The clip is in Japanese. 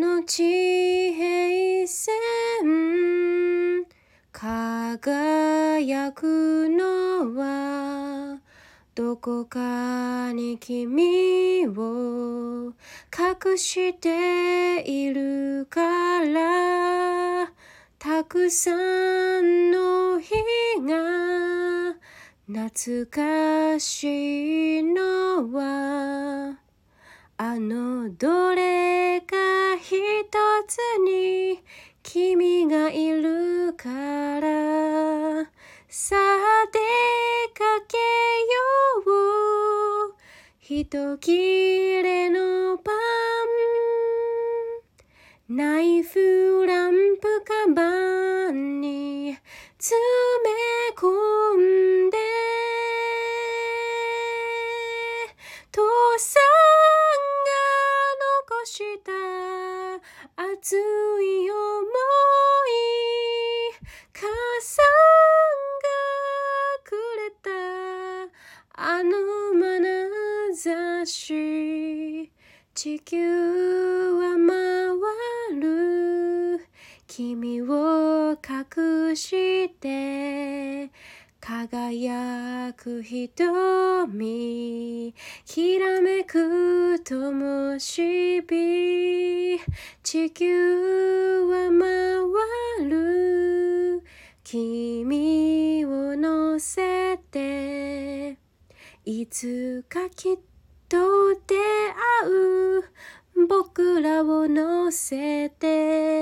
の地平線輝くのはどこかに君を隠しているからたくさんの日が懐かしいのはあのどれ君がいるからさあ出かけよう。一切れのパン。ナイフランプカバンに詰め込んで父さんが残した熱い思し地球は回る。君を隠して輝く瞳きらめく灯火地球は回る君を乗せて。いつかきっと出会う。僕らを乗せて